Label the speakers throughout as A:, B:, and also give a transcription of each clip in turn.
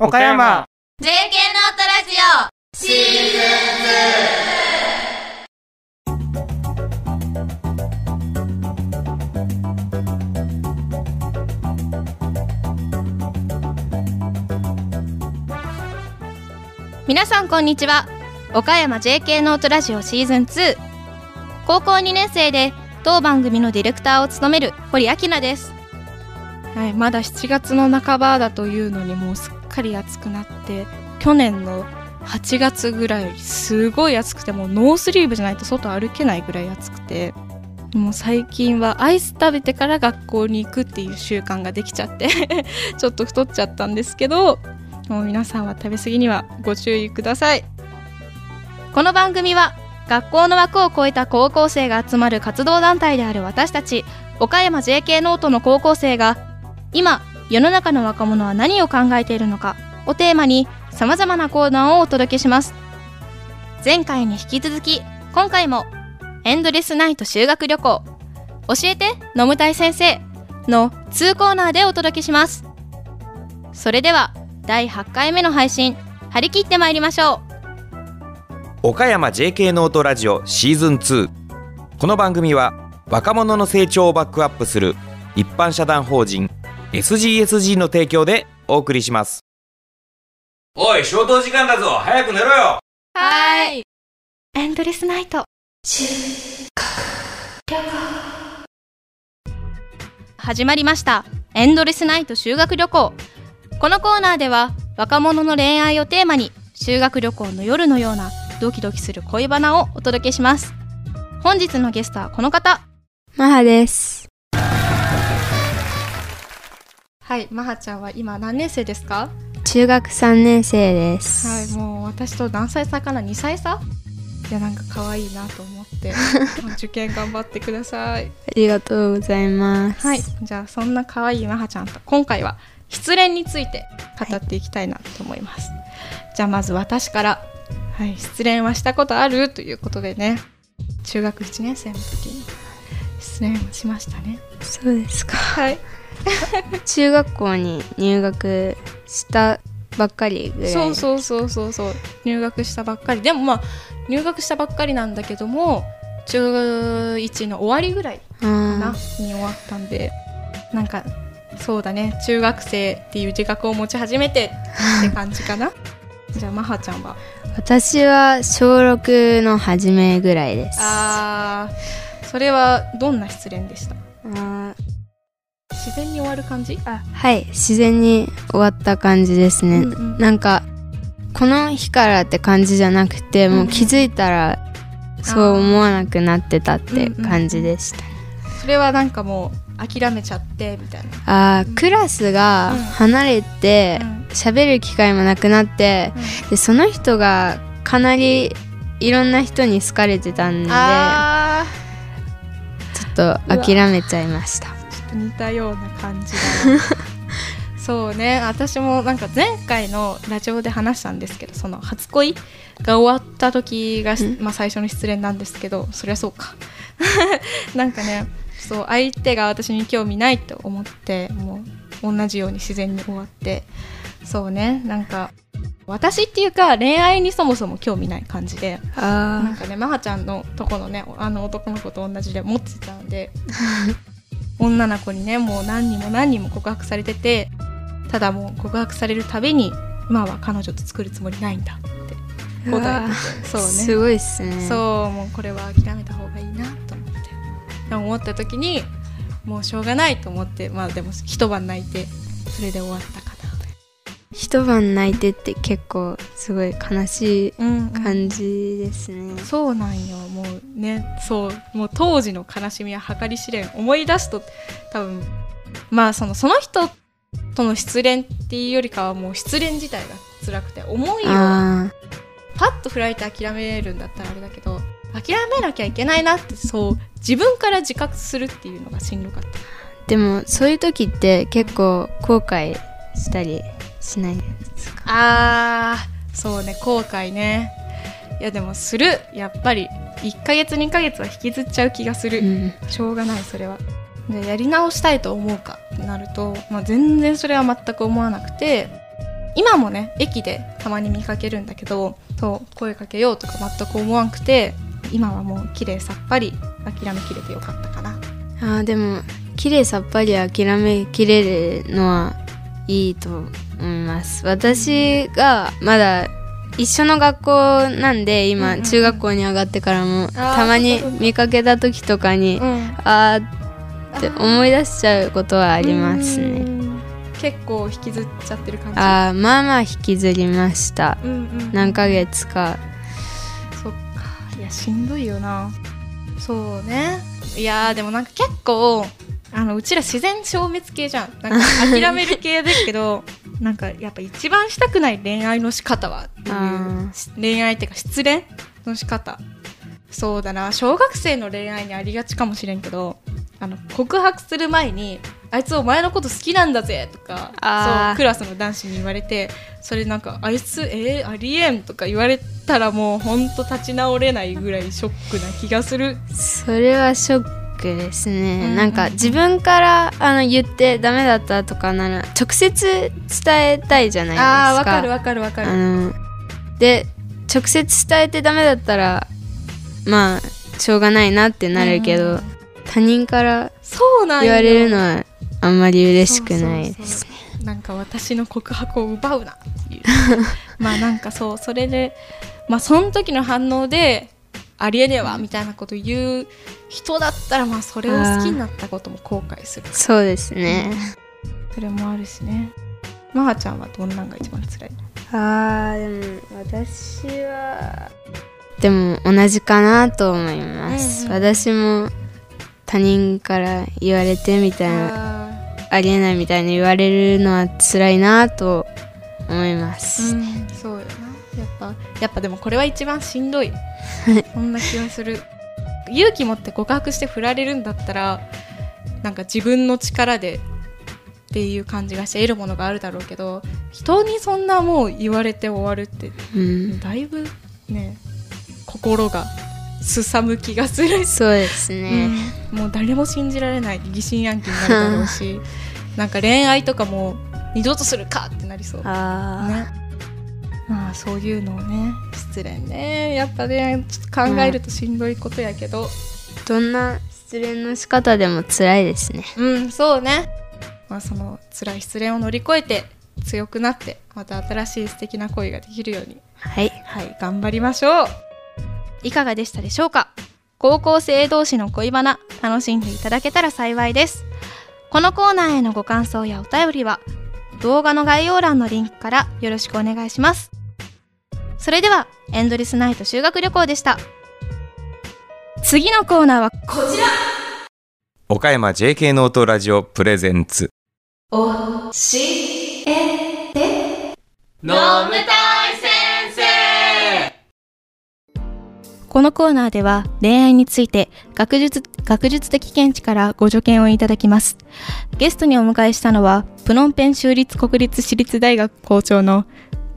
A: 岡山。
B: JK ノートラジオ。シーズン皆さんこんにちは。岡山 JK ノートラジオシーズン2高校2年生で当番組のディレクターを務める堀明菜です。
A: はい、まだ7月の半ばだというのにもうすっかり暑くなって去年の8月ぐらいすごい暑くてもうノースリーブじゃないと外歩けないぐらい暑くてもう最近はアイス食べてから学校に行くっていう習慣ができちゃって ちょっと太っちゃったんですけどもう皆さんは食べ過ぎにはご注意ください。
B: この番組は学校の枠を超えた高校生が集まる活動団体である私たち岡山 JK ノートの高校生が今世の中の若者は何を考えているのか。をテーマにさまざまなコーナーをお届けします。前回に引き続き今回もエンドレスナイト修学旅行。教えて飲むたい先生。の2コーナーでお届けします。それでは第8回目の配信張り切ってまいりましょう。
C: 岡山 JK ノートラジオシーズン2この番組は若者の成長をバックアップする一般社団法人 SGSG の提供でお送りします。おい消灯時間だぞ。早く寝ろよ。
B: はい。エンドレスナイト。始まりました。エンドレスナイト修学旅行。このコーナーでは若者の恋愛をテーマに修学旅行の夜のようなドキドキする恋バナをお届けします。本日のゲストはこの方。
D: マハです。
A: はいまはちゃんは今何年生ですか？
D: 中学3年生です。
A: はいもう私と何歳差かな？2歳差？いやなんか可愛いなと思って。受験頑張ってください。
D: ありがとうございます。
A: はい、じゃあそんな可愛いまはちゃんと今回は失恋について語っていきたいなと思います、じゃあまず私から、はい、失恋はしたことある？ということでね。中学1年生の時に失恋しましたね
D: そうですか。
A: はい。
D: 中学校に入学したばっかりぐらい。
A: そうそうそうそうそう。入学したばっかり。でもまあ入学したばっかりなんだけども中1の終わりぐらいかな
D: あ
A: に終わったんでなんかそうだね。中学生っていう自覚を持ち始めてって感じかな。じゃあマハちゃんは？
D: ー私は小6の初めぐらいです。
A: あーそれはどんな失恋でした？わる感じ？
D: ーあはい、自然に終わった感じですね。
A: うんうん。
D: なんか、この日からって感じじゃなくて、もう気づいたら、そう思わなくなってたって感じでした。
A: それはなんかもう諦めちゃってみたいな。
D: あークラスが
A: うん。
D: 離れて
A: うん。
D: 喋、る機会もなくなって、でその人がかなりいろんな人に好かれてたんでちょ
A: あ
D: っと諦めちゃいました
A: と似たような感じだな。そうね。私もなんか前回のラジオで話したんですけどその初恋が終わった時が、
D: うん。
A: まあ、最初の失恋なんですけどそりゃそうか。なんかねそう相手が私に興味ないと思ってもう同じように自然に終わって。そうね。なんか私っていうか恋愛にそもそも興味ない感じで。なん
D: あ
A: かねマハちゃんのとこのねあの男の子と同じで持ってたんで 女の子にねもう何人も何人も告白されててただもう告白されるたびに今は彼女と作るつもりないんだって答えててそうね。
D: すごいっすね。
A: そうもうこれは諦めた方がいいなと思って。思った時にもうしょうがないと思ってまあでも一晩泣いてそれで終わったか
D: 一晩泣いてって結構すごい悲しい感じですね、
A: そうなんよもうね。そうもう当時の悲しみは計り知れん思い出すと多分まあそのその人との失恋っていうよりかはもう失恋自体が辛くて思いを
D: あ
A: パッと振られて諦めるんだったらあれだけど諦めなきゃいけないなってそう自分から自覚するっていうのがしんどかった。
D: ーでもそういう時って結構後悔したりしないですか？
A: あーそうね後悔ね。いやでもする。やっぱり1ヶ月2ヶ月は引きずっちゃう気がする、
D: うん。
A: しょうがないそれは。でやり直したいと思うかってなると、まあ、全然それは全く思わなくて今もね駅でたまに見かけるんだけどそう声かけようとか全く思わんくて今はもう綺麗さっぱり諦めきれてよかったかな。
D: あーでも綺麗さっぱり諦めきれるのはいいと思います。私がまだ一緒の学校なんで
A: うん
D: 今
A: うん。
D: 中学校に上がってからも
A: ー
D: たまに見かけた時とかに
A: ん。
D: あーって思い出しちゃうことはありますね。
A: ね結構引きずっちゃってる感じ。
D: あーまあまあ引きずりました。
A: うんうん。
D: 何ヶ月か。
A: そっか。いやしんどいよな。そうね。いやーでもなんか結構あのうちら自然消滅系じゃん。なんか諦める系だけど なんかやっぱ一番したくない恋愛の仕方はっていう
D: あ
A: 恋愛っていうか失恋の仕方。そうだな。小学生の恋愛にありがちかもしれんけどあの告白する前に「あいつお前のこと好きなんだぜ」とかそうクラスの男子に言われてそれなんか「あいつえー、ありえん」とか言われたらもうほんと立ち直れないぐらいショックな気がする。
D: それはショックですね、
A: うん
D: なんか自分からあの言ってダメだったとかなら直接伝えたいじゃないですか。
A: あーわかるわかるわかる。
D: で直接伝えてダメだったらまあしょうがないなってなるけど、
A: うん
D: 他人から
A: そうなんよ
D: 言われるのはあんまり嬉しくないですね。
A: なんか私の告白を奪うなっていう。まあなんかそうそれでまあその時の反応でありえねえわみたいなこと言う人だったらまあそれを好きになったことも後悔する。
D: そうですね、
A: それもあるしね。まはちゃんはどんなんが一番辛い？
D: あーでも私はでも同じかなと思います、
A: うんうん。
D: 私も他人から言われてみたいな
A: あ
D: ありえないみたいに言われるのは辛いなと思いま
A: ー
D: す、
A: うんそうよなやっぱやっぱでもこれは一番しんどい。そんな気がする。勇気持って告白して振られるんだったらなんか自分の力でっていう感じがして得るものがあるだろうけど人にそんなもう言われて終わるって
D: うん、
A: だいぶね心がすさむ気がする。し、
D: そうですね、
A: うん。もう誰も信じられない。疑心暗鬼になるだろうし。なんか恋愛とかも二度とするかってなりそう。ねまあそういうのをね失恋ね。やっぱねちょっと考えるとしんどいことやけど。
D: どんな失恋の仕方でも辛いですね。
A: うん、そうね。まあその辛い失恋を乗り越えて強くなってまた新しい素敵な恋ができるように。
D: はい。
A: はい頑張りましょう。いかがでしたでしょうか？高校生同士の恋バナ楽しんでいただけたら幸いです。このコーナーへのご感想やお便りは動画の概要欄のリンクからよろしくお願いしますそれではエンドレスナイト修学旅行でした。次のコーナーはこちら。
C: 岡山 JK ノートラジオプレゼンツ。
A: おしえて。
C: 飲むたい先生。
B: このコーナーでは恋愛について学術学術的見地からご助言をいただきます。ゲストにお迎えしたのはプノンペン州立国立私立大学校長の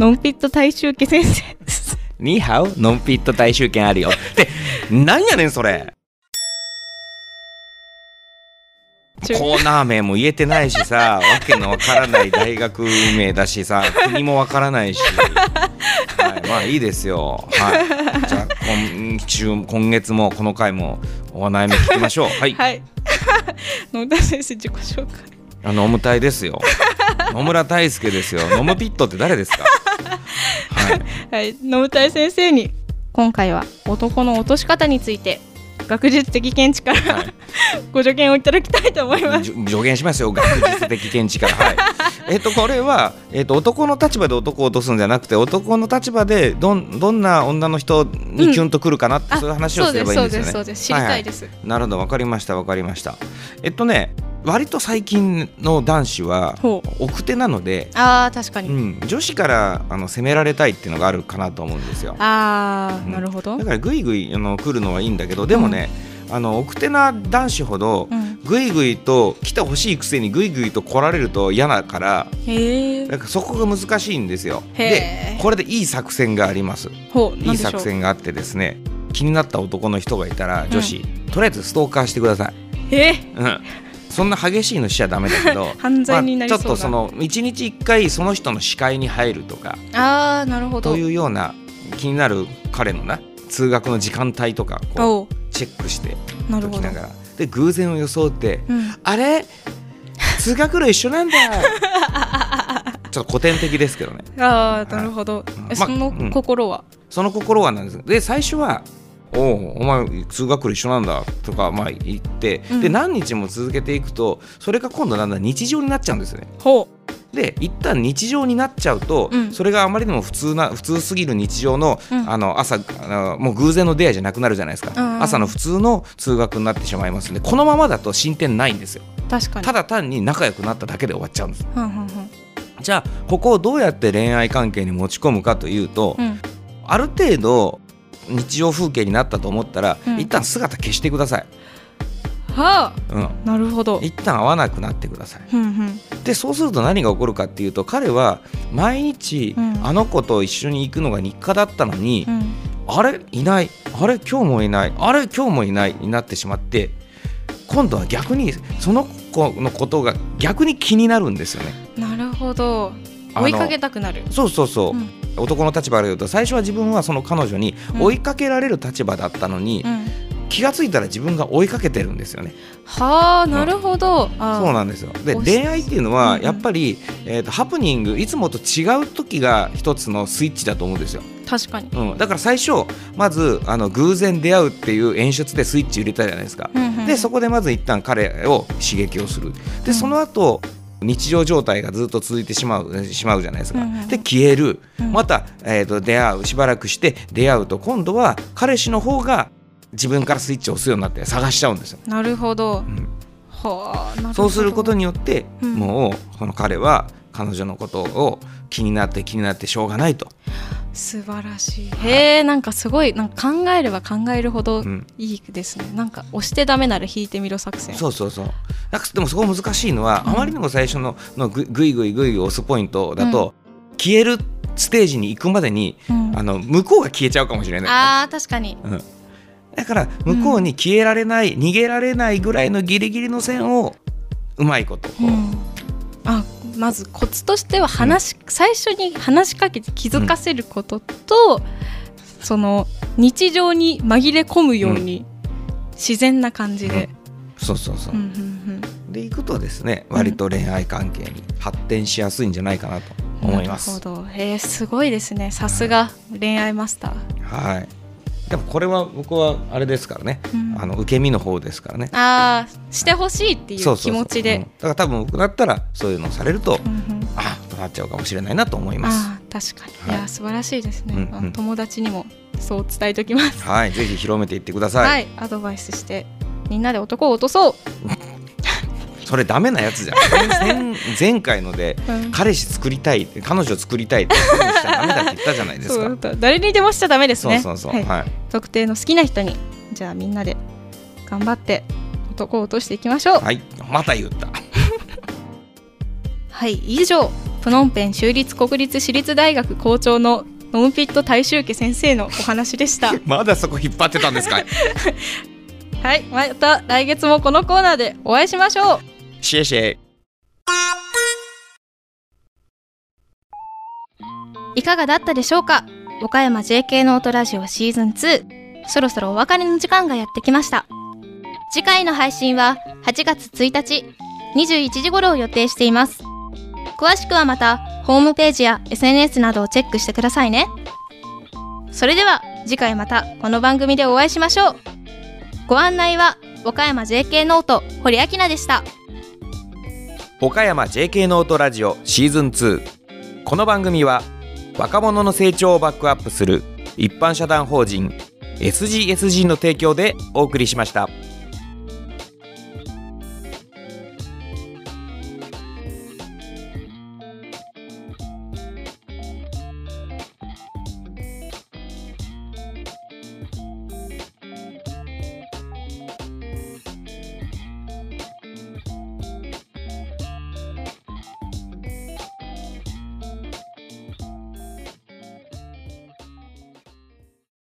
B: ノンピット大衆家先生です。
C: ニーハウノンピット大集券あるよ。ってなんやねんそれ。コーナー名も言えてないしさわけのわからない大学名だしさ国もわからないし、はい、まあいいですよ、はい、じゃあ今週今月もこの回もお悩み聞きましょう。はい。
A: はい。野田先生自己紹介。
C: あの飲む隊ですよ。野村大輔ですよ。飲むピットって誰ですか？はい。
A: はい。野田先生に今回は男の落とし方について学術的見地から、
C: はい。
A: ご助言をいただきたいと思います。
C: 助言しますよ。学術的見地から。はい。えっとこれは、えっと男の立場で男を落とすんじゃなくて男の立場でどんどんな女の人にキュンとくるかなって、そういう話をすればいいんですよね。
A: そうですそうです知りたいです、
C: なるほど。わかりましたわかりました。えっとね割と最近の男子は奥手なので、
A: あー確かに、
C: うん、女子からあの責められたいっていうのがあるかなと思うんですよ。
A: あー、
C: うん。
A: なるほど。
C: だからぐいぐいあの来るのはいいんだけどでもね、あの奥手な男子ほど
A: うん。
C: ぐいぐいと来てほしいくせにぐいぐいと来られると嫌だから
A: へえ
C: だからそこが難しいんですよ。
A: へ
C: で
A: ー
C: これでいい作戦があります。
A: ほう
C: いい作戦があってですね気になった男の人がいたら女子、とりあえずストーカーしてください、
A: え？
C: うん、そんな激しいのしちゃダメだけど
A: 犯罪になりそうな、
C: まあちょっとその1日1回その人の視界に入るとか
A: ああなるほど。
C: というような気になる彼のな通学の時間帯とかこうチェックして
A: なるほど。
C: おきながら。で偶然を装って
A: うん「
C: あれ？通学路一緒なんだ」ちょっと古典的ですけどね。
A: ああなるほど、
C: うんま
A: えその心は、
C: その心はなんです。で最初は「おうお前通学路一緒なんだ」とかまあ言って、
A: うん。
C: で何日も続けていくとそれが今度だんだん日常になっちゃうんですよね。
A: ほ
C: で一旦日常になっちゃうと、
A: うん。
C: それがあまりにも普通な普通すぎる日常の,、
A: うん。
C: あの朝あのもう偶然の出会いじゃなくなるじゃないですか、
A: うんうん。
C: 朝の普通の通学になってしまいますんでこのままだと進展ないんですよ。
A: う確かに。
C: ただ単に仲良くなっただけで終わっちゃうんです。
A: うんうん
C: じゃあここをどうやって恋愛関係に持ち込むかというと、
A: うんうん。
C: ある程度日常風景になったと思ったら、
A: うん。
C: 一旦姿消してください、
A: は
C: うん、
A: あなるほど。
C: 一旦会わなくなってください。
A: うんうん。
C: でそうすると何が起こるかっていうと彼は毎日
A: うん。
C: あの子と一緒に行くのが日課だったのに、
A: うん。
C: あれ？いない。あれ？今日もいない。あれ？今日もいない。になってしまって今度は逆にその子のことが逆に気になるんですよね。
A: なるほど。追いかけたくなる。
C: そうそうそう、
A: うん
C: 男の立場から言うと最初は自分はその彼女に
A: うん。
C: 追いかけられる立場だったのに、
A: うん。
C: 気がついたら自分が追いかけてるんですよね。
A: はあなるほど、あー
C: そうなんですよ。で恋愛っていうの
A: うんうん。
C: はやっぱり、えーとハプニングいつもと違う時が一つのスイッチだと思うんですよ。
A: 確かに、
C: うん、だから最初まずあの偶然出会うっていう演出でスイッチ入れたじゃないですか。
A: うんうん
C: でそこでまず一旦彼を刺激をする。でその後日常状態がずっと続いてしまうしまうじゃないですか、で消える、
A: うん。
C: また、えー、と出会うしばらくして出会うと今度は彼氏の方が自分からスイッチを押すようになって探しちゃうんですよ、
A: なるほど、
C: うん。
A: はあなるほど。
C: そうすることによって、
A: うん。
C: もうこの彼は彼女のことを気になって気になってしょうがないと、
A: 素晴らしい。へえなんかすごいなんか考えれば考えるほど
C: うん。
A: いいですね、なんか押してダメなら引いてみろ作戦。
C: そうそうそう。なんかでもそこ難しいのは、
A: うん。
C: あまりにも最初ののぐぐいぐいぐい押すポイントだと、消えるステージに行くまでに
A: うん。
C: あの向こうが消えちゃうかもしれない、
A: あー確かに。
C: うん、だから向こうに消えられない、逃げられないぐらいのギリギリの線をうまいことこう、
A: うん。あまずコツとしては話し、最初に話しかけて気づかせることと、その日常に紛れ込むように、自然な感じで、
C: そうそうそう、
A: うんうん
C: で行くとですね割と恋愛関係に発展しやすいんじゃないかなと
A: うん
C: 思います。
A: なるほど。へえすごいですね。さすが恋愛マスター、
C: はいでもこれは僕はあれですからね、
A: うん。
C: あの受け身の方ですからね。
A: ああしてほしいっていう気持ちで。
C: うん。だから多分僕だったらそういうのをされると、
A: うんうん。
C: ああとなっちゃうかもしれないなと思います。
A: ああ確かに、
C: はい。
A: い、や素晴らしいですね、
C: うんうん。
A: 友達にもそう伝えときます。
C: はい、ぜひ広めていってください。
A: はい、アドバイスしてみんなで男を落とそう、
C: それダメなやつじゃん。前前回ので
A: うん。
C: 彼氏作りたい彼女作りたいって。言ったじゃないですか
A: 誰にでもしちゃダメですね
C: そうそうそう。
A: はい
C: はい。
A: 特定の好きな人にじゃあみんなで頑張って男を落としていきましょう
C: はい、また言った。
A: はい以上プノンペン州立国立私立大学校長のノムピット大衆家先生のお話でした
C: まだそこ引っ張ってたんですか。
A: はいまた来月もこのコーナーでお会いしましょう
C: シェシェ。
B: いかがだったでしょうか？岡山 JK ノートラジオシーズン2そろそろお別れの時間がやってきました。次回の配信は8月1日21時頃を予定しています。詳しくはまたホームページや SNS などをチェックしてくださいね。それでは次回またこの番組でお会いしましょう。ご案内は岡山 JK ノート堀明菜でした。
C: 岡山 JK ノートラジオシーズン2この番組は若者の成長をバックアップする一般社団法人 SGSG の提供でお送りしました。